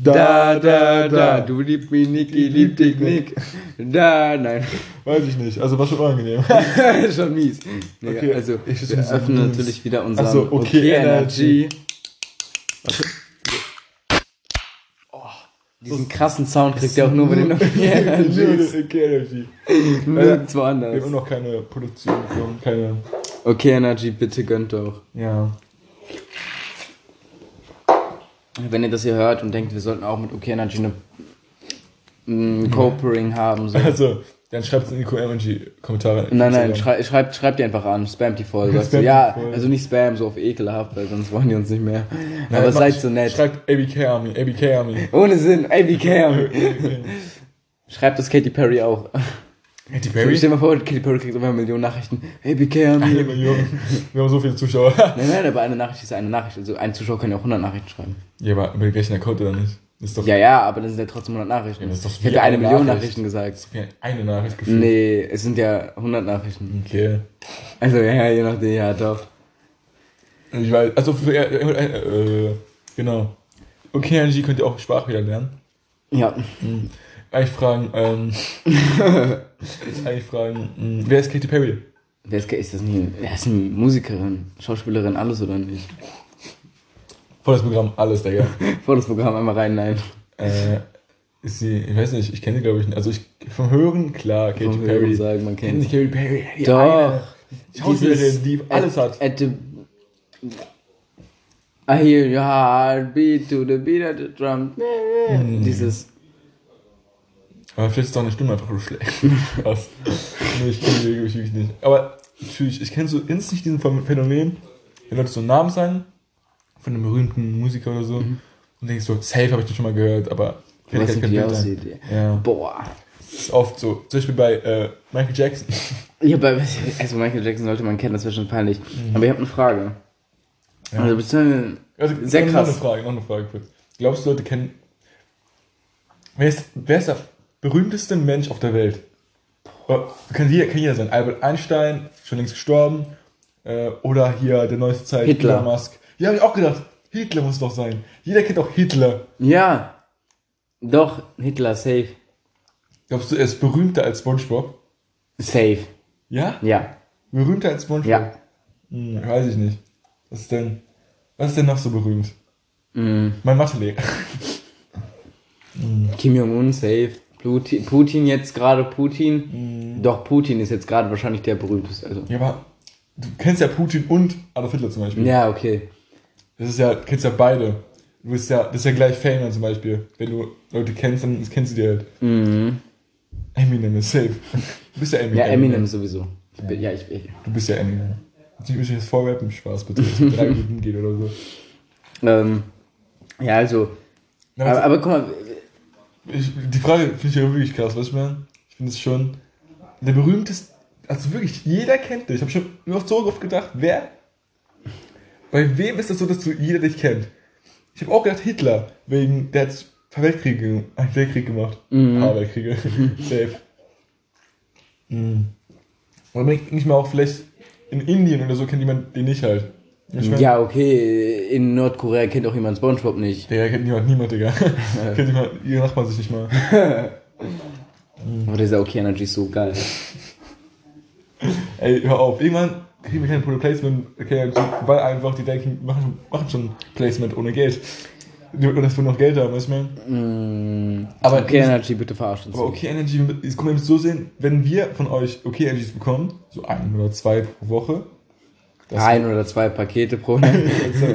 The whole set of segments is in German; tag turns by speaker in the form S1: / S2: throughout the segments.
S1: Da, da, da, du liebst mich, Niki, lieb dich, Nick. Da, nein.
S2: Weiß ich nicht. Also war schon unangenehm.
S1: schon mies. Nee,
S2: Okay,
S1: also,
S2: ich-
S1: wir öffnen
S2: mies.
S1: natürlich wieder unseren
S2: Ach so, okay, Energy.
S1: Diesen krassen Sound kriegt ihr auch nur bei den Okay Energy.
S2: Okay Energy.
S1: Nirgendwo
S2: Wir
S1: anders.
S2: haben immer noch keine Produktion bekommen, keine.
S1: Okay Energy, bitte gönnt doch.
S2: Ja.
S1: Wenn ihr das hier hört und denkt, wir sollten auch mit Okay Energy eine ein Copering haben. So.
S2: Also, dann schreibt es in die QM-Kommentare.
S1: Nein, nein, schrei, schreibt, schreibt die einfach an, spamt die voll. Sagst du, ja,
S2: voll.
S1: also nicht spam, so auf ekelhaft, weil sonst wollen die uns nicht mehr.
S2: Nein,
S1: Aber seid so nett.
S2: Schreibt ABK Army, ABK Army.
S1: Ohne Sinn, ABK. Schreibt das Katy Perry auch.
S2: Katy
S1: Stell dir mal vor, Katy Perry kriegt immer Millionen Nachrichten. ABK.
S2: Eine
S1: Nein,
S2: Million. Wir haben so viele Zuschauer.
S1: nein, aber eine Nachricht ist eine Nachricht. Also ein Zuschauer kann ja auch 100 Nachrichten schreiben.
S2: Ja, aber über den gleichen Account oder nicht? Das ist doch
S1: Ja, ja, aber dann sind ja trotzdem 100 Nachrichten.
S2: Ja, das ist doch
S1: ich habe ja eine
S2: eine
S1: Million
S2: Nachricht.
S1: Nachrichten gesagt.
S2: wie eine Nachricht gefühlt.
S1: Nee, es sind ja 100 Nachrichten.
S2: Okay.
S1: Also ja, je nachdem, ja, doch.
S2: Ich weiß, also für, äh, äh, genau. Okay, Energy könnt ihr auch Sprache wieder lernen.
S1: Ja.
S2: Eigentlich fragen, ähm, eigentlich fragen, mh, wer ist Katy Perry?
S1: Wer ist, ist das nie? Er ist eine Musikerin, Schauspielerin, alles oder nicht?
S2: Volles Programm, alles, Digga.
S1: Vor das Programm einmal rein, nein.
S2: äh, ist sie, ich weiß nicht, ich kenne sie glaube ich nicht. Also ich, vom Hören, klar, Katy
S1: Vom
S2: Perry.
S1: Hören sagen, man
S2: Kennt nicht Katy Perry? Die
S1: Doch.
S2: eine Schauspielerin, die alles hat.
S1: At the I hear your heartbeat to the beat of the drum.
S2: Hm.
S1: Dieses.
S2: Aber vielleicht ist auch eine Stimme einfach so schlecht. Was? nee, ich kenne die wirklich, wirklich nicht. Aber natürlich, ich kenne so instant diesen Phänomen, wenn Leute so einen Namen sagen, von einem berühmten Musiker oder so, und denkst so, safe habe ich das schon mal gehört, aber
S1: Was
S2: dir
S1: wie die
S2: Bild
S1: aussieht.
S2: Ja.
S1: Boah.
S2: Das ist oft so. Zum Beispiel bei äh, Michael Jackson.
S1: Ja, bei, also Michael Jackson sollte man kennen, das wäre schon peinlich. Aber ich habe eine Frage.
S2: Mhm. Ja.
S1: Also, beziehungsweise-
S2: Also,
S1: Sehr krass.
S2: Noch eine Frage, noch eine Frage kurz. Glaubst du, Leute kennen. Wer ist, wer ist der berühmteste Mensch auf der Welt? Oh, Kann jeder, kann jeder sein. Albert Einstein, schon längst gestorben. Äh, oder hier der neueste Zeit,
S1: Hitler.
S2: Elon Musk. Ja, hab ich auch gedacht. Hitler muss doch sein. Jeder kennt auch Hitler.
S1: ja. Doch, Hitler, safe.
S2: Glaubst du, er ist berühmter als SpongeBob?
S1: Safe.
S2: Ja?
S1: Ja.
S2: Berühmter als SpongeBob?
S1: Ja.
S2: Hm, weiß ich nicht. Was ist denn, was ist denn noch so berühmt?
S1: Mm.
S2: Mein Mathelehrer.
S1: Kim Jong-un, safe. Putin, Putin jetzt gerade Putin.
S2: Mhm.
S1: Doch, Putin ist jetzt gerade wahrscheinlich der berühmteste. Also.
S2: Ja, aber du kennst ja Putin und Adolf Hitler zum Beispiel.
S1: Ja, okay. Das
S2: ist ja, du kennst ja beide. Du bist ja, das ist ja gleich Fame zum Beispiel. Wenn du Leute kennst, dann kennst du die halt.
S1: Mhm.
S2: Eminem ist safe. Du bist ja Eminem.
S1: Ja, Eminem sowieso. Ich bin, ja, ich, ich,
S2: Du bist ja Eminem. Jetzt nicht jetzt vorrappen, Spaß bitte, dass drei Minuten geht oder so.
S1: ähm, ja, also.
S2: Na,
S1: Aber, aber guck mal,
S2: ich, die Frage finde ich ja wirklich krass, weißt du, man? Ich finde es schon der berühmteste, also wirklich, jeder kennt dich. Ich habe schon nur so oft gedacht, wer, bei wem ist das so, dass du jeder dich kennt? Ich habe auch gedacht, Hitler, wegen, der hat ein paar Weltkriege, einen Weltkrieg gemacht. Ein paar Weltkriege, safe. Mhm. Denke ich mir auch, vielleicht in Indien oder so kennt jemand den nicht halt. Ich mein,
S1: ja, okay, in Nordkorea kennt auch jemand Spongebob nicht.
S2: Der kennt niemand, niemand, Digga. kennt niemand, ihr Nachbarn sich nicht mal.
S1: Aber dieser Okay Energy ist so geil.
S2: Ey, hör auf. Irgendwann kriegen wir kein Placement, okay, weil einfach die denken, machen, machen schon Placement ohne Geld. Und das wir noch Geld haben, weißt du, man?
S1: Mm,
S2: Aber
S1: okay Energy, bitte verarsch uns.
S2: Aber okay Energy, es kommt eben so sehen, wenn wir von euch okay Energies bekommen, so ein oder zwei pro Woche, das-
S1: Ein oder zwei Pakete pro
S2: also,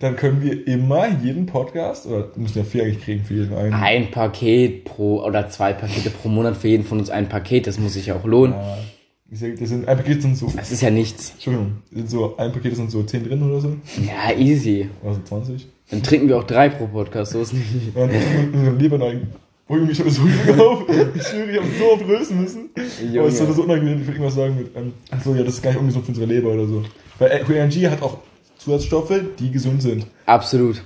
S2: dann können wir immer jeden Podcast, oder müssen ja vier eigentlich kriegen für jeden einen.
S1: Ein Paket pro oder zwei Pakete pro Monat für jeden von uns ein Paket, das muss sich ja auch lohnen.
S2: Ja, ich das sind, ein Paket sind so,
S1: Das ist ja nichts.
S2: Entschuldigung, sind so, ein Paket sind so 10 drin oder so,
S1: Ja, easy.
S2: oder so 20.
S1: Dann trinken wir auch drei pro Podcast, so ist nicht.
S2: Ja, dann lieber noch wo ich mich schon so auf. Ich schwöre, ich habe so oft rösten müssen. Aber es ist
S1: Junge.
S2: so unangenehm, ich will irgendwas sagen mit, ähm, achso, ja, das ist gar nicht ungesund für unsere Leber oder so. Weil QNG hat auch Zusatzstoffe, die gesund sind.
S1: Absolut.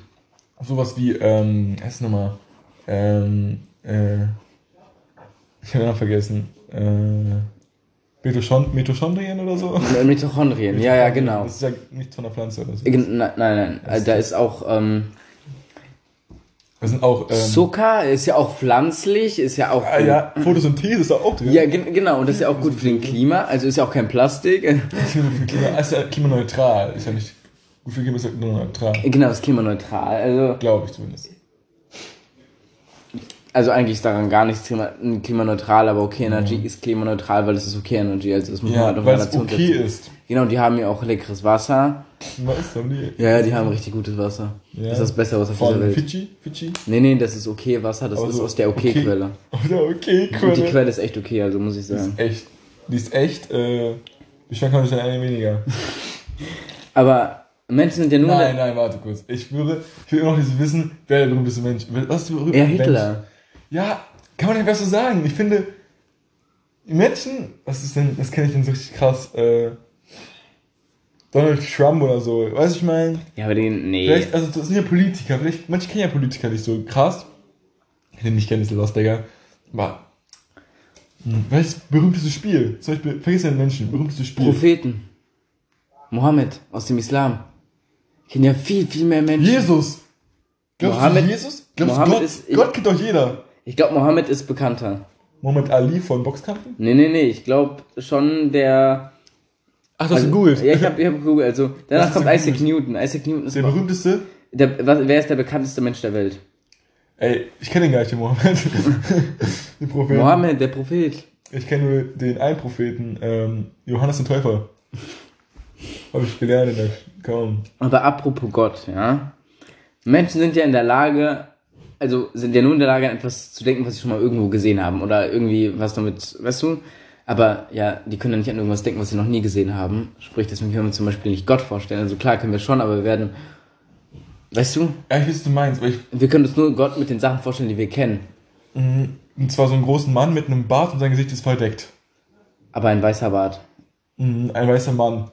S2: Sowas wie, ähm, was ist nochmal, ähm, äh, ich habe Namen vergessen, äh, Mitochon Mitochondrien oder so?
S1: Mitochondrien, ja, ja, genau.
S2: Das ist ja nichts von der Pflanze oder so.
S1: Gen- Nein, nein, nein. Da ist auch, ähm,
S2: Das sind auch, ähm,
S1: Zucker ist ja auch pflanzlich, ist ja auch.
S2: ah, ja, Photosynthese ist da auch drin.
S1: Ja, gen- genau, und das ist ja auch gut für den Klima, also ist ja auch kein Plastik.
S2: Klima, ist ja klimaneutral. Ist ja nicht, gut für Klima ist ja klimaneutral.
S1: Genau, ist klimaneutral. Also,
S2: Glaube ich zumindest.
S1: also eigentlich ist daran gar nichts klima klimaneutral, aber okay Energy ist klimaneutral, weil es ist okay Energy, also das muss man
S2: Ja,
S1: halt auf
S2: weil es okay
S1: setzen.
S2: ist.
S1: Genau, die haben ja auch leckeres Wasser.
S2: Was haben die?
S1: Ja, die haben richtig gutes Wasser.
S2: Ja.
S1: Das ist das beste Wasser auf dieser
S2: Von
S1: Welt.
S2: Fidschi? Fidschi?
S1: Nee, nee, das ist okay Wasser, das
S2: Aber
S1: ist aus der Okay-Quelle.
S2: Oder okay,
S1: Und die
S2: Quelle.
S1: Quelle ist echt okay, also muss ich
S2: Die
S1: sagen.
S2: ist echt. Die ist echt, äh, wie schmeckt man sich denn eine weniger?
S1: Aber Menschen sind ja nur.
S2: Nein, nein, warte kurz. Ich würde, ich will immer noch dieses wissen, wer der berühmteste Mensch Was ist der berühmte
S1: Ja,
S2: Mensch?
S1: Hitler.
S2: Ja, kann man nicht besser sagen. Ich finde, Menschen, was ist denn, das kenne ich denn so richtig krass, äh, Donald Trump oder so. Weißt du, ich meine?
S1: Ja, aber den. Nee.
S2: Vielleicht, also das sind ja Politiker, vielleicht, manche kennen ja Politiker nicht so krass. Ich den nicht kennen, ist Lost, Digga. Aber, hm, welches berühmteste Spiel? Zum Beispiel, vergiss den Menschen, berühmtestes Spiel.
S1: Propheten. Mohammed aus dem Islam. Kennen ja viel, viel mehr Menschen.
S2: Jesus! Glaubst
S1: Mohammed-
S2: du Jesus? Glaubst
S1: Mohammed
S2: du Gott?
S1: ist-
S2: Gott kennt doch jeder.
S1: Ich glaube, Mohammed ist bekannter.
S2: Mohammed Ali von Boxkampfen?
S1: Nee, nee, nee. Ich glaube schon der.
S2: Ach, du
S1: Also,
S2: hast gegoogelt.
S1: Ja, ich habe ich hab gegoogelt. Also, danach kommt Isaac? Newton. Isaac Newton ist.
S2: Der berühmteste?
S1: Der, was, wer ist der bekannteste Mensch der Welt?
S2: Ey, ich kenne den gar nicht, den Mohammed. den Propheten.
S1: Mohammed, der Prophet.
S2: Ich kenne nur den einen Propheten, ähm, Johannes den Täufer. Habe ich gelernt in der kaum.
S1: Aber apropos Gott, ja. Menschen sind ja in der Lage, also sind ja nur in der Lage, an etwas zu denken, was sie schon mal irgendwo gesehen haben. Oder irgendwie was damit, weißt du? Aber ja, die können ja nicht an irgendwas denken, was sie noch nie gesehen haben. Sprich, deswegen können wir uns zum Beispiel nicht Gott vorstellen. Also klar können wir schon, aber wir werden, weißt du,
S2: Ja, ich weiß, was du meinst, aber ich,
S1: wir können uns nur Gott mit den Sachen vorstellen, die wir kennen.
S2: mh, und zwar so einen großen Mann mit einem Bart und sein Gesicht ist verdeckt.
S1: Aber ein weißer Bart.
S2: Mhm, ein weißer Mann.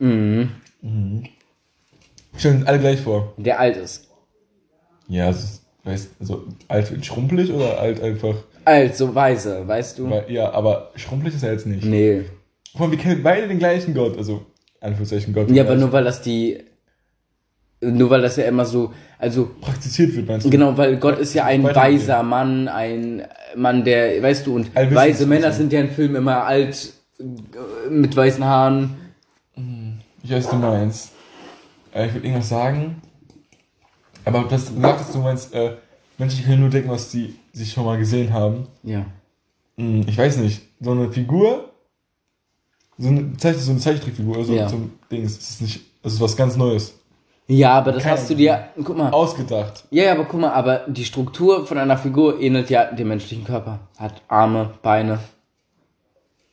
S1: Mhm.
S2: Ich stelle uns alle gleich vor.
S1: Der alt ist.
S2: Ja, also, weißt, also alt und schrumpelig oder alt einfach?
S1: Alt, so weise, weißt du?
S2: Weil, ja, aber schrumpelig ist er jetzt nicht.
S1: Nee.
S2: Guck mal, wir kennen beide den gleichen Gott, also Anführungszeichen Gott.
S1: Ja, aber nur weil das die, nur weil das ja immer so, also
S2: praktiziert wird, meinst du?
S1: Genau, weil Gott ist ja ein weiser Mann, ein Mann, der, weißt du, und
S2: Allwissend
S1: weise Männer sind ja in Filmen immer alt, mit weißen Haaren.
S2: Ich weiß, du meinst. Äh, ich würde irgendwas sagen. Aber das sagtest, du meinst, äh, Menschen können nur denken, was sie sich schon mal gesehen haben.
S1: Ja.
S2: Hm, ich weiß nicht. So eine Figur, so eine, Zeichen, so eine Zeichentrickfigur, also
S1: Ja.
S2: zum Dings, das ist nicht, das ist was ganz Neues.
S1: Ja, aber das
S2: Keine
S1: hast du dir, guck mal.
S2: Ausgedacht.
S1: Ja, ja, aber guck mal, aber die Struktur von einer Figur ähnelt ja dem menschlichen Körper. Hat Arme, Beine.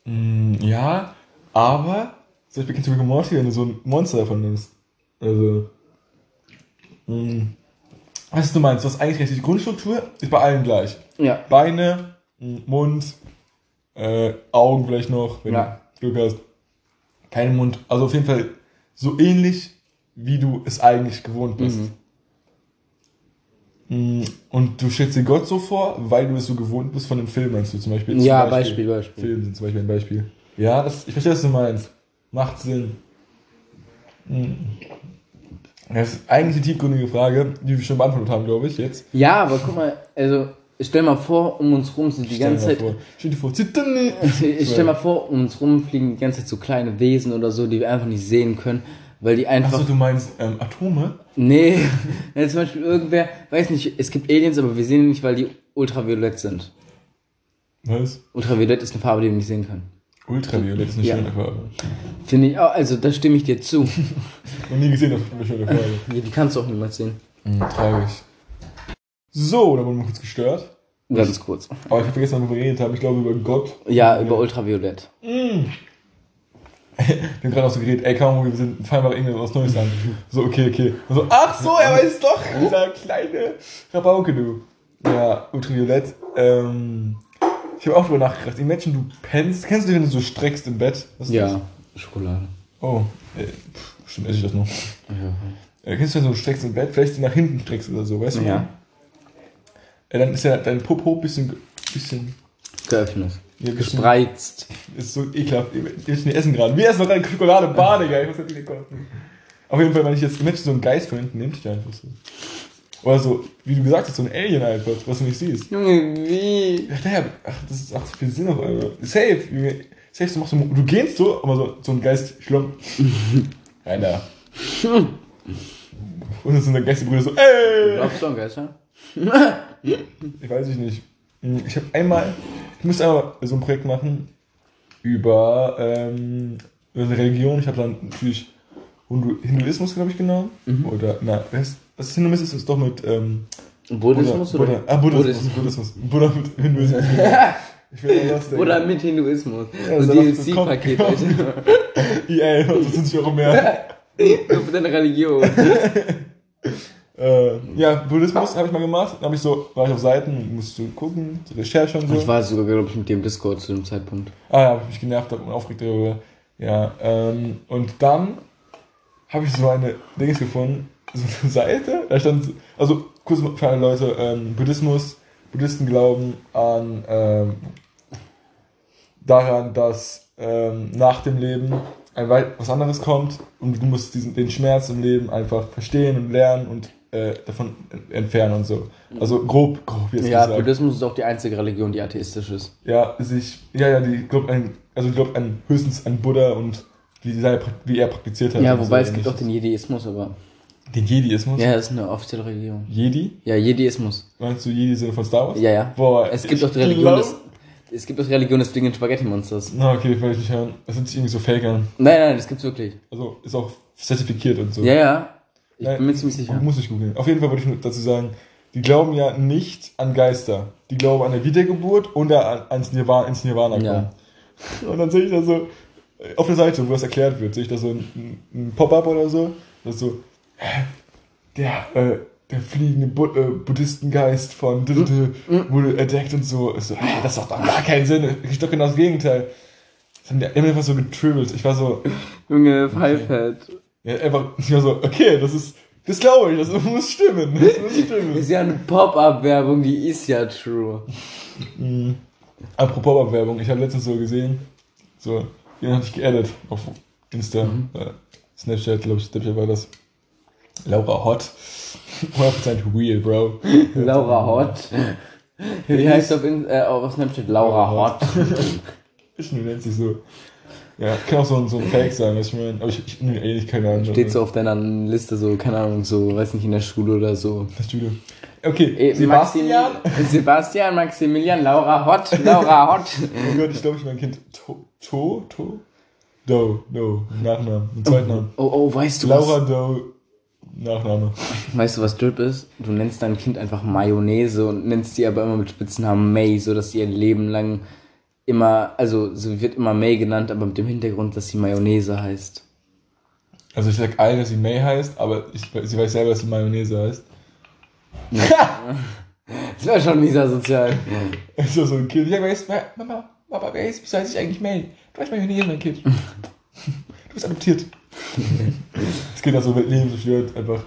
S2: Hm, ja, aber, zum Beispiel kennst du Rick Morty, wenn du so ein Monster davon nimmst. Also, hm, was du meinst, was eigentlich die Grundstruktur ist bei allen gleich.
S1: Ja.
S2: Beine, Mund, äh, Augen vielleicht noch, wenn
S1: Ja.
S2: du Glück hast. Kein Mund. Also auf jeden Fall so ähnlich, wie du es eigentlich gewohnt bist. Mm, Und du stellst dir Gott so vor, weil du es so gewohnt bist von dem Film, meinst du zum Beispiel?
S1: Ja,
S2: zum
S1: Beispiel, Beispiel.
S2: Filme sind zum Beispiel ein Beispiel. Ja, das, ich verstehe, was du meinst. Macht Sinn. Mm. Das ist eigentlich eine tiefgründige Frage, die wir schon beantwortet haben, glaube ich, jetzt.
S1: Ja, aber guck mal, also, stell mal vor, um uns rum sind die ganze Zeit,
S2: vor. Stell dir vor, Zittern.
S1: ich stell mal vor, um uns rum fliegen die ganze Zeit so kleine Wesen oder so, die wir einfach nicht sehen können, weil die einfach
S2: Achso, du meinst ähm, Atome?
S1: Nee, ja, zum Beispiel irgendwer, weiß nicht, es gibt Aliens, aber wir sehen die nicht, weil die ultraviolett sind.
S2: Was?
S1: Ultraviolett ist eine Farbe, die wir nicht sehen können.
S2: Ultraviolett ist eine
S1: Ja.
S2: schöne Farbe.
S1: Finde ich auch, also da stimme ich dir zu.
S2: Noch nie gesehen, das ist eine schöne Farbe.
S1: Ja, die kannst du auch niemals sehen.
S2: Mhm, traurig. So, da wurden wir kurz gestört.
S1: Ganz kurz.
S2: Aber ich habe vergessen, worüber wir geredet haben. Ich glaube über Gott.
S1: Ja, über Ultraviolett.
S2: Wir haben gerade auch so geredet, ey, kaum, wir sind, fallen mal irgendwas Neues an. So, okay, okay. Und so, ach so, er weiß doch, dieser kleine Rabauke, du. Ja, Ultraviolett. Ähm, ich habe auch drüber nachgedacht. Menschen, du pennst, kennst du, wenn du so streckst im Bett? Was ist
S1: Ja, Schokolade.
S2: das? Oh, äh, pff, bestimmt esse ich das noch.
S1: Ja.
S2: Äh, kennst du, wenn du so streckst im Bett, vielleicht nach hinten streckst oder so, weißt du?
S1: ja.
S2: Äh, dann ist ja dein Popo bisschen, bisschen,
S1: Geöffnet.
S2: ja,
S1: Gespreizt.
S2: Ist so ekelhaft. Wir essen gerade. Wir essen noch gerade Schokolade Bar, Digga. Ich muss das nicht kosten. Auf jeden Fall, wenn ich jetzt Menschen so einen Geist von hinten nehme, ich einfach so. Oder so, wie du gesagt hast, so ein Alien einfach, was du nicht siehst.
S1: Junge, wie?
S2: Ach, daher, ach, das ist, macht so viel Sinn auf einmal. Safe, Junge. Safe, du machst so, du gehst so, aber so, so ein Geist schlumm. Rein da. Und dann sind deine Geisterbrüder so, ey!
S1: Glaubst du an Geister?
S2: Ich weiß ich nicht. Hm, Ich habe einmal, ich musste einmal so ein Projekt machen über, ähm, über eine Religion. Ich habe dann natürlich Hindu Hinduismus, glaube ich, genommen. Oder, na, was, was ist Hinduismus? Ist doch mit, ähm,
S1: Buddhismus
S2: Buddha,
S1: oder?
S2: Buddha, ah, Buddhismus, Buddhismus. Buddha mit Hinduismus. ich will das.
S1: Oder mit Hinduismus.
S2: Ja, so
S1: DLC-Paket, Alter.
S2: EA, also 20 Euro mehr.
S1: Nur für deine Religion.
S2: äh, ja, Buddhismus habe ich mal gemacht. Dann ich so, war ich auf Seiten, musste gucken, so Recherche und so.
S1: Ich war sogar, glaube ich, mit dem Discord zu dem Zeitpunkt.
S2: Ah ja, habe ich mich genervt und aufgeregt darüber. Ja, ähm, und dann habe ich so eine Dings gefunden, so eine Seite, da stand, also kurz für alle Leute, ähm, Buddhismus, Buddhisten glauben an, ähm, daran, dass ähm, nach dem Leben ein weit was anderes kommt und du musst diesen, den Schmerz im Leben einfach verstehen und lernen und äh, davon entfernen und so. Also grob, grob jetzt
S1: Ja,
S2: gesagt.
S1: Buddhismus ist auch die einzige Religion, die atheistisch ist.
S2: Ja, sich, ja, ja, die glaubt an, also glaubt an höchstens an Buddha und wie, seine, wie er praktiziert hat.
S1: Ja, wobei
S2: so
S1: es gibt auch den Jediismus, aber.
S2: Den Jediismus.
S1: Ja, das ist eine offizielle Religion.
S2: Jedi?
S1: Ja, Jediismus.
S2: Meinst du Jedi sind von Star Wars?
S1: Ja, ja.
S2: Boah,
S1: Es gibt auch die Religion
S2: glaub-
S1: des. Es gibt auch die Religion des fliegenden Spaghetti-Monsters.
S2: Na, okay, das will ich nicht hören. Das hört sich irgendwie so fake an.
S1: Nein, nein, das gibt's wirklich.
S2: Also, ist auch zertifiziert und so.
S1: Ja, ja. Ich
S2: Nein,
S1: bin mir ziemlich sicher.
S2: Muss ich googeln. Auf jeden Fall würde ich nur dazu sagen, die glauben ja nicht an Geister. Die glauben an eine Wiedergeburt und an, ans Nirvana, ins Nirvana kommen.
S1: Ja.
S2: Und dann sehe ich da so, äh, auf der Seite, wo das erklärt wird, sehe ich da so ein, ein Pop-up oder so. Das so, der, äh, der fliegende Bu äh, Buddhistengeist von d-
S1: Mhm.
S2: wurde entdeckt und so. Ich so, hä, das macht doch gar keinen Sinn. Das ist doch genau das Gegenteil. Das haben die immer einfach so getribbelt. Ich war so,
S1: Junge, Pfeifert.
S2: ja, einfach, ich war so, okay, das ist, das glaube ich, das muss stimmen. Das muss stimmen.
S1: Ist ja eine Pop-Up-Werbung, die ist ja true.
S2: Mhm. Apropos Werbung, ich habe letztens so gesehen, so, den hatte ich geaddet auf Insta, äh, Snapchat, glaube ich, Snapchat war das. Laura Hot. 100% real, Bro.
S1: Laura Hot. Wie heißt auf, In äh, auf Snapchat? Laura Hot.
S2: Ich nennt sich so. Ja, kann auch so ein, so ein Fake sein, was ich meine. Aber ich, ich nee, ehrlich keine Ahnung.
S1: Steht so auf deiner Liste, so, keine Ahnung, so, weiß nicht, in der Schule oder so.
S2: Das Studio. Okay,
S1: Eh,
S2: Sebastian.
S1: Maximilian, Sebastian, Maximilian, Laura Hot, Laura Hot.
S2: Oh Gott, ich glaube, ich mein Kind To, To, To? Do, Do, Nachnamen, einen zweiten Namen.
S1: Oh, oh, weißt du
S2: Laura
S1: was?
S2: Do, Nachname.
S1: Weißt du, was Drip ist? Du nennst dein Kind einfach Mayonnaise und nennst sie aber immer mit Spitznamen May, so dass sie ihr Leben lang immer, also sie wird immer May genannt, aber mit dem Hintergrund, dass sie Mayonnaise heißt.
S2: Also ich sag allen, dass sie May heißt, aber ich, sie weiß selber, dass sie Mayonnaise heißt.
S1: Das wäre schon dieser sozial.
S2: Ist ja so ein Kind. Ja, wer, Mama, Papa, wer ist, wieso heißt ich eigentlich May? Du heißt Mayonnaise, mein Kind. Du bist adoptiert. Das Kind hat so Leben zerstört, einfach.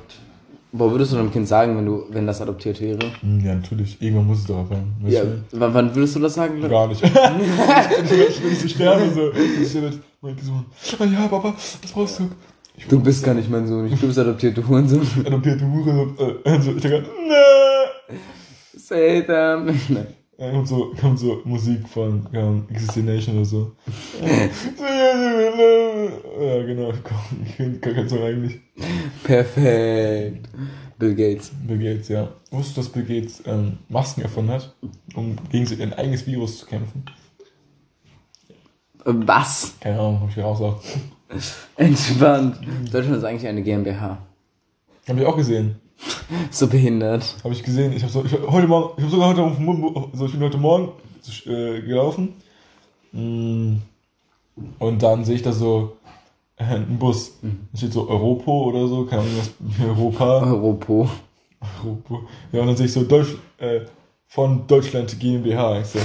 S1: Boah, würdest du deinem Kind sagen, wenn du, wenn das adoptiert wäre?
S2: Hm, Ja, natürlich. Irgendwann muss es doch erfahren. Weißt
S1: Ja,
S2: du?
S1: wann, würdest du das sagen?
S2: Gar nicht. ich, ich, wenn ich so sterbe, so. Ich mit meinem Sohn. Ah ja, Papa, was brauchst du?
S1: Du bist gar nicht mein Sohn, ich, du bist adoptiert, du Hurensohn.
S2: adoptierte Hure. Äh, und so, ich denke, nee.
S1: Satan. Nein.
S2: Dann kommt so, kommt so Musik von ja, Existination oder so. ja, genau. Komm, Ich finde gar keinen Song eigentlich.
S1: Perfekt. Bill Gates.
S2: Bill Gates, ja. Wusstest du, dass Bill Gates ähm, Masken erfunden hat, um gegen sein eigenes Virus zu kämpfen?
S1: Äh, Was?
S2: Keine Ahnung, hab ich rausgesagt.
S1: Entspannt. Deutschland ist eigentlich eine GmbH.
S2: Hab ich auch gesehen.
S1: So behindert.
S2: Habe ich gesehen. Ich habe so, ich hab heute Morgen, ich habe sogar heute auf dem so ich bin heute Morgen äh, gelaufen. Mm. Und dann sehe ich da so äh, einen Bus. Da steht so Europo oder so, keine Ahnung, was Europa.
S1: Europo.
S2: Europo. Ja, und dann sehe ich so Deutsch, äh, von Deutschland GmbH. Ich so,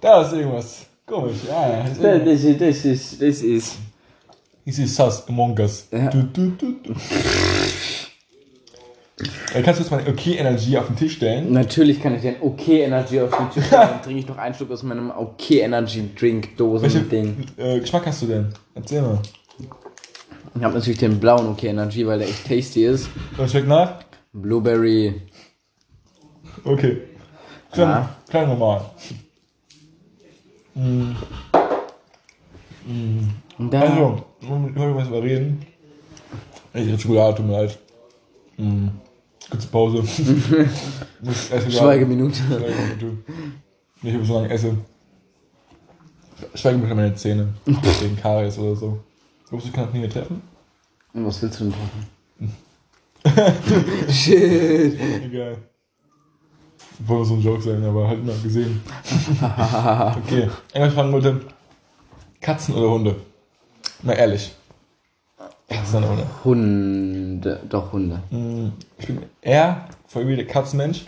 S2: da ist irgendwas. Komisch, ja, ja. ist irgendwas.
S1: Das ist, das ist, das ist.
S2: Ich sehe Sus Among Us.
S1: Ja.
S2: Du, du, du, Kannst du jetzt mal Okay Energie auf den Tisch stellen?
S1: Natürlich kann ich den okay Energy auf den Tisch stellen. Dann trinke ich noch einen Schluck aus meinem okay Energy Drink Dosen Ding.
S2: äh, Geschmack hast du denn? Erzähl mal.
S1: Ich habe natürlich den blauen okay Energy, weil der echt tasty ist.
S2: Was schmeckt nach?
S1: Blueberry.
S2: Okay. Klein,
S1: Ja.
S2: klein normal.
S1: Und da,
S2: Also, ich wollte mal über reden. Ich rede Schokolade, tut mir leid. Mm. Kurze Pause.
S1: Schweigeminute.
S2: Schweigeminute. Ich habe so lange esse. Schweigeminute meine Zähne. Wegen Karies oder so. Glaubst du, ich kann das nie mehr treffen?
S1: Und was willst du denn machen? Shit.
S2: Egal. Wollte so ein Joke sein, aber halt mal gesehen. okay. Irgendwas fragen wollte. Katzen oder Hunde? Mal ehrlich. Katzen oder Hunde?
S1: Hunde, doch Hunde.
S2: Ich bin eher voll wie der Katzenmensch.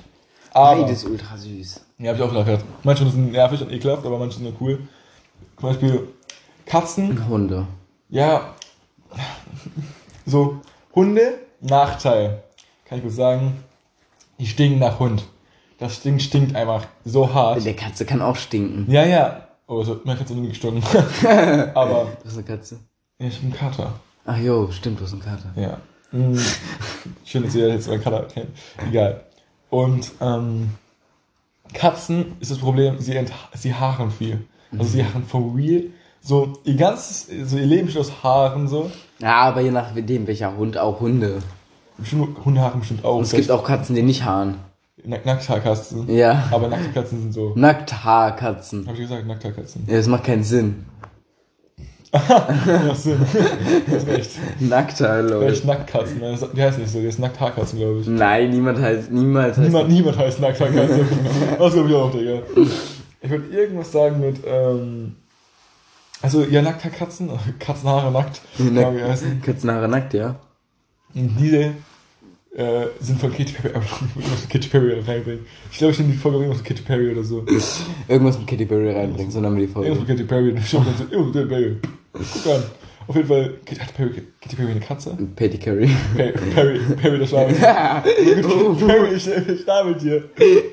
S2: Aber,
S1: Beides ultra süß.
S2: ja, hab ich auch gedacht. Manche Hunde sind nervig und ekelhaft, aber manche sind nur cool. Zum Beispiel Katzen,
S1: Hunde.
S2: ja, so Hunde, Nachteil. Kann ich gut sagen, die stinken nach Hund. Das stinkt, stinkt einfach so hart.
S1: Der Katze kann auch stinken.
S2: Ja, ja. Oh, so, meine Katze hat nie gestunken. aber,
S1: Du hast eine Katze.
S2: ja, ich bin ein Kater.
S1: Ach jo, stimmt, du hast einen Kater.
S2: Ja. Mm. Schön, dass ihr jetzt meinen Kater kennt. Egal. Und ähm, Katzen ist das Problem, sie, sie haaren viel. Also sie haaren for real. So ihr ganzes, so ihr Leben besteht aus Haaren so.
S1: Ja, aber je nachdem, welcher Hund, auch Hunde.
S2: Bestimmt, Hunde haaren bestimmt auch.
S1: Und es gibt auch Katzen, die nicht haaren.
S2: Nack Nackthaarkatzen.
S1: Ja.
S2: Aber nackte Katzen sind so.
S1: Nackthaarkatzen.
S2: Hab ich gesagt, Nackthaarkatzen.
S1: Ja, das macht keinen Sinn.
S2: Das ist recht.
S1: Nackthaar,
S2: Vielleicht
S1: Leute.
S2: Nacktkatzen. ne? Die heißen nicht so, die heißen Nackthaarkatzen, glaube ich.
S1: Nein, niemand heißt, niemals heißt.
S2: Niemand, niemand heißt Nackthaarkatze. das glaube ich auch, Digga. Ich würde irgendwas sagen mit, ähm, also, ja, Nackthaarkatzen, Katzenhaare nackt,
S1: Nack-
S2: wie heißen.
S1: Katzenhaare nackt, ja.
S2: Und diese, äh, sind von Katy Perry, Katy Perry reinbringen. Ich glaube, ich nehme die Folge irgendwas von Katy Perry oder so.
S1: Irgendwas mit Katy Perry reinbringen, so nennen wir die
S2: Irgendwas
S1: Folge.
S2: von Katy Perry, dann schaut man so, oh, Katy Perry. Guck an. Auf jeden Fall, Katy, hat Perry, Katy Perry eine Katze?
S1: Patty Curry.
S2: Perry, Perry, Perry der Schnabeltier. Perry, ich Schnabeltier.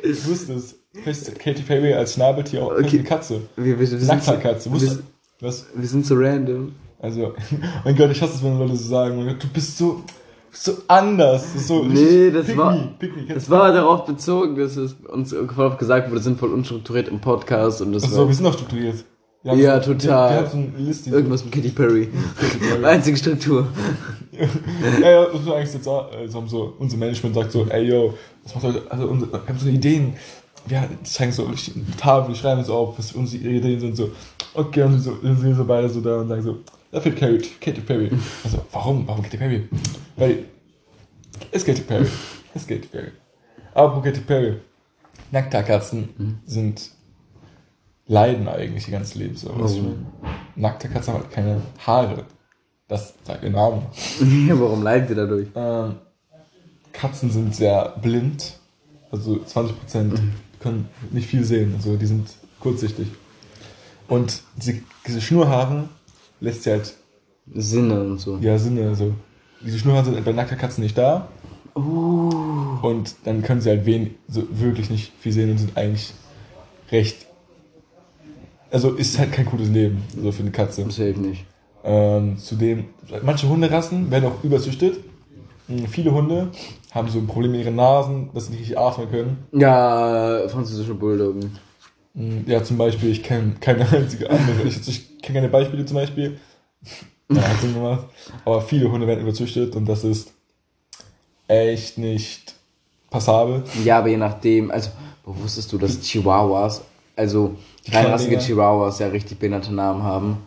S2: Ich wusste es. Vielleicht Katy Perry als Schnabeltier auch
S1: Okay.
S2: eine Katze.
S1: Wir, wir, wir, so, wir,
S2: Wusste, was?
S1: wir sind so random.
S2: Also, mein Gott, ich hasse es, wenn Leute so sagen, Gott, du bist so, bist so anders. Das ist so
S1: Nee, das
S2: pick
S1: war-
S2: me, me.
S1: Das war darauf bezogen, dass es uns gesagt wurde, sind voll unstrukturiert im Podcast und das
S2: Achso,
S1: war
S2: wir sind doch strukturiert. Wir
S1: Ja,
S2: so,
S1: total.
S2: Wir, wir so eine Liste.
S1: irgendwas mit Katy Perry. Einzige Struktur.
S2: Ja, ja, das ist eigentlich jetzt auch, also haben so, unser Management sagt so, ey yo, das macht heute, also unsere, wir haben so Ideen. Wir zeigen so eine Tafel, die schreiben so auf, was unsere Ideen sind, so, okay, und so, dann sind wir so beide so da und sagen so, da fehlt Katy, Katy Perry. Also, warum? Warum Katy Perry? Weil, es Katy Perry. Es Katy Perry. Aber Katy Perry. Nackterkatzen sind, leiden eigentlich ihr ganzes Leben so. weißt du? Nackterkatzen haben halt keine Haare. Das sagt ihr Name.
S1: Warum leiden sie dadurch?
S2: Ähm, Katzen sind sehr blind. Also 20% können nicht viel sehen. Also die sind kurzsichtig. Und diese, diese Schnurhaare lässt sie halt
S1: Sinne und so.
S2: ja Sinne. Also diese Schnurhaare sind bei nackter Katzen nicht da. Und dann können sie halt wen, so wirklich nicht viel sehen und sind eigentlich recht. Also ist halt kein gutes Leben so für eine Katze.
S1: Das hilft nicht.
S2: Ähm, zudem, manche Hunderassen werden auch überzüchtet. Mhm, Viele Hunde haben so ein Problem mit ihren Nasen, dass sie nicht richtig atmen können.
S1: Ja, französische Bulldoggen.
S2: Mhm, Ja, zum Beispiel, ich kenne keine einzige andere. Ich, ich kenne keine Beispiele zum Beispiel. Ja, hat Sinn gemacht. Aber viele Hunde werden überzüchtet und das ist echt nicht passabel.
S1: Ja, aber je nachdem, also, wo wusstest du, dass Chihuahuas, also
S2: Kleinen
S1: Chihuahuas ja richtig behinderte Namen haben?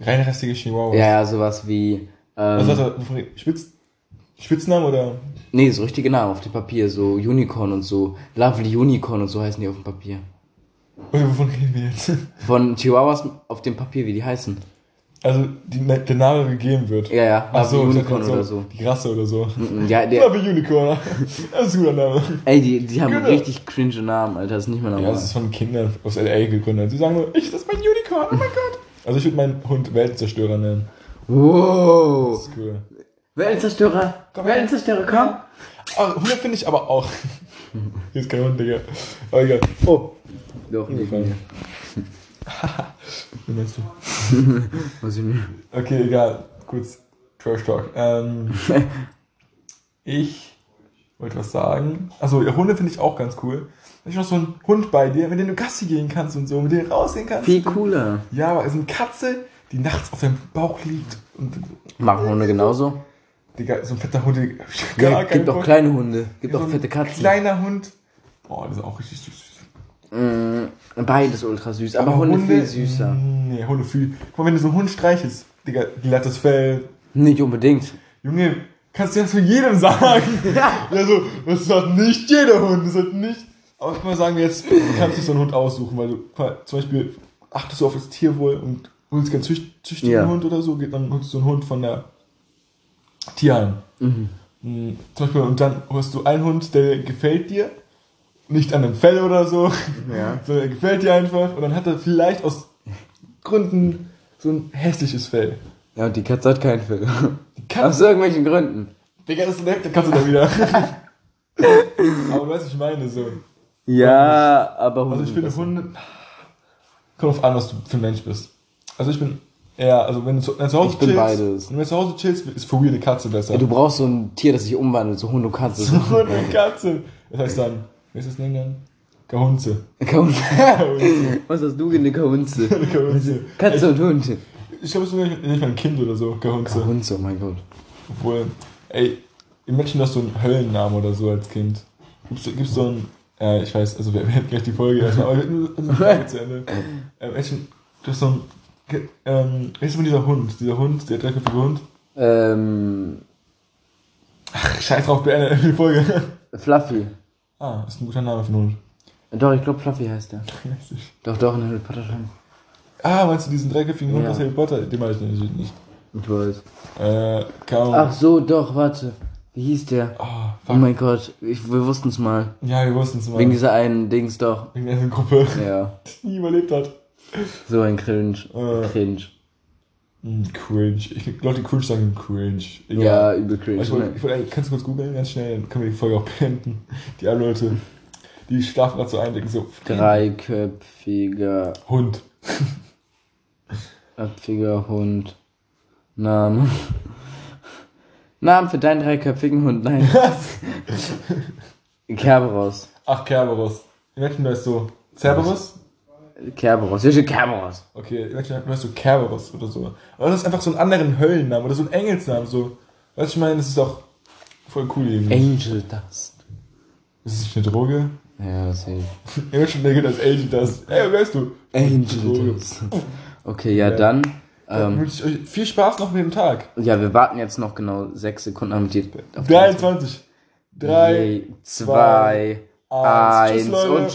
S2: Reinrassige Chihuahuas.
S1: Ja, ja, sowas wie,
S2: Was
S1: ähm,
S2: hat er? Spitz, Spitznamen oder?
S1: nee, so richtige Namen auf dem Papier, so Unicorn und so, Lovely Unicorn und so heißen die auf dem Papier.
S2: Oder wovon reden wir jetzt?
S1: Von Chihuahuas auf dem Papier, wie die heißen.
S2: Also die, der Name gegeben wird.
S1: Ja, ja,
S2: Ach so,
S1: Unicorn oder so.
S2: Die Rasse oder so.
S1: Ja, der,
S2: Fluffy Unicorn. Das ist ein guter Name.
S1: ey, die, die haben
S2: Genau.
S1: richtig cringe Namen, Alter, das ist nicht mehr
S2: Ja,
S1: normal.
S2: das ist von Kindern aus L.A. gegründet. Sie sagen nur, ich, das ist mein Unicorn, oh mein Gott. Also ich würde meinen Hund Weltzerstörer nennen.
S1: wow.
S2: Das ist cool.
S1: Weltenzerstörer,
S2: Komm.
S1: Weltenzerstörer, komm.
S2: Ah, Hunde finde ich aber auch. Hier ist kein Hund, Digga. Aber egal. Oh,
S1: Doch, nicht.
S2: Wie meinst du?
S1: Was ich mir.
S2: Okay, egal. Kurz Trash Talk. Ähm, ich wollte was sagen. Also ja, Hunde finde ich auch ganz cool. Du noch so einen Hund bei dir, mit dem du Gassi gehen kannst und so, mit dem du rausgehen kannst.
S1: Viel cooler.
S2: Ja, aber es ist eine Katze, die nachts auf deinem Bauch liegt und
S1: Machen Hunde genauso.
S2: Digga, so ein fetter Hund,
S1: Ja, gibt auch kleine Hunde. Gibt
S2: So
S1: auch
S2: ein
S1: fette Katzen.
S2: Kleiner Hund. Boah, die sind auch richtig süß.
S1: Mm, beides ultra süß, aber, Hunde, viel süßer.
S2: Nee, Hunde viel. Guck mal, wenn du so einen Hund streichelst, Digga, glattes Fell.
S1: Nicht unbedingt.
S2: Junge, kannst du das zu jedem sagen? ja, so, das hat nicht jeder Hund, das hat nicht. Aber guck mal, sagen jetzt, du kannst dich so einen Hund aussuchen, weil du zum Beispiel achtest du auf das Tierwohl und holst keinen zücht, züchtigen
S1: Ja.
S2: Hund oder so, geht- dann holst du einen Hund von der Tierheim.
S1: Mhm.
S2: Mm, Zum Beispiel, und dann hast du einen Hund, der gefällt dir, nicht an dem Fell oder so,
S1: Ja.
S2: sondern er gefällt dir einfach und dann hat er vielleicht aus Gründen so ein hässliches Fell.
S1: Ja, und die Katze hat kein Fell.
S2: Die Katze,
S1: Aus irgendwelchen Gründen.
S2: Digga, das ist eine Katze da wieder. Aber du weißt, ich meine, so.
S1: Ja, aber Hunde.
S2: Also ich finde. Hunde, kommt auf an, was du für ein Mensch bist. Also ich bin eher, also wenn du zu, wenn du zu Hause
S1: Ich bin
S2: chillst,
S1: beides.
S2: wenn du zu Hause chillst, ist real eine Katze besser.
S1: Ja, du brauchst so ein Tier, das sich umwandelt, so Hund und Katze.
S2: so eine Katze. Das heißt dann, wie ist das Ding dann? Gehunze.
S1: Kaunze.
S2: Gehunze.
S1: Was hast du eine Kaunze?
S2: Gehunze.
S1: Katze und Hund.
S2: Ich glaube, es ist nicht nicht mal ein Kind oder so, Gehunze.
S1: Kaunze, oh mein Gott.
S2: Obwohl, ey, im Menschen hast du einen Höllennamen oder so als Kind. Gibt's, gibt's so einen, äh, ich weiß, also wir werden gleich die Folge erstmal, aber die Frage zu Ende. Ähm, Menschen, du hast so einen, ähm, wie ist denn dieser Hund? Dieser Hund, der dreiköpfige Hund?
S1: Ähm,
S2: Ach, scheiß drauf, beende die Folge.
S1: Fluffy.
S2: Ah, ist ein guter Name für einen Hund.
S1: Doch, ich glaube Fluffy heißt der. Doch, doch, in Harry Potter schon.
S2: Ah, meinst du diesen dreiköpfigen Hund
S1: Ja.
S2: aus Harry Potter? Den meine ich natürlich nicht.
S1: Ich weiß.
S2: Äh, kaum.
S1: Ach so, doch, warte. Wie hieß der?
S2: Oh,
S1: Oh
S2: fuck.
S1: mein Gott, ich, wir wussten es mal.
S2: Ja, wir wussten es mal.
S1: Wegen dieser einen Dings doch.
S2: Wegen der Gruppe,
S1: Ja,
S2: die nie überlebt hat.
S1: so ein Cringe.
S2: Äh.
S1: Cringe.
S2: Hm, cringe. Ich Leute, die cringe sagen cringe. Egal.
S1: Ja, übel cringe.
S2: Ich wollte, ich wollte, kannst du kurz googeln, ganz schnell, dann können wir die Folge auch beenden. Die anderen Leute, die schlafen gerade so ein, denken so,
S1: Dreiköpfiger,
S2: Hund.
S1: köpfiger Hund. Name. Namen für deinen dreiköpfigen Hund, nein. Kerberos.
S2: Ach, Kerberos. Im Menschen heißt so Cerberus?
S1: Kerberos. Steht Kerberos.
S2: Okay, Menschen heißt so Kerberos oder so. Aber das ist einfach so einen anderen Höllennamen oder so ein Engelsnamen, so. Weißt du, ich meine, das ist doch voll cool irgendwie.
S1: Angel Dust.
S2: Ist das nicht eine Droge?
S1: Ja, das sehe ich.
S2: Im Menschen denkt das Angel Dust. Ey, wer bist du?
S1: Angel. Dust. Okay, ja,
S2: Ja.
S1: dann.
S2: Dann
S1: Ähm,
S2: wünsche ich euch viel Spaß noch mit dem Tag.
S1: ja, wir warten jetzt noch genau sechs Sekunden, damit ihr auf die
S2: 23. 3,
S1: zwei,
S2: eins. Tschüss,
S1: eins
S2: Leute.
S1: und tschüss.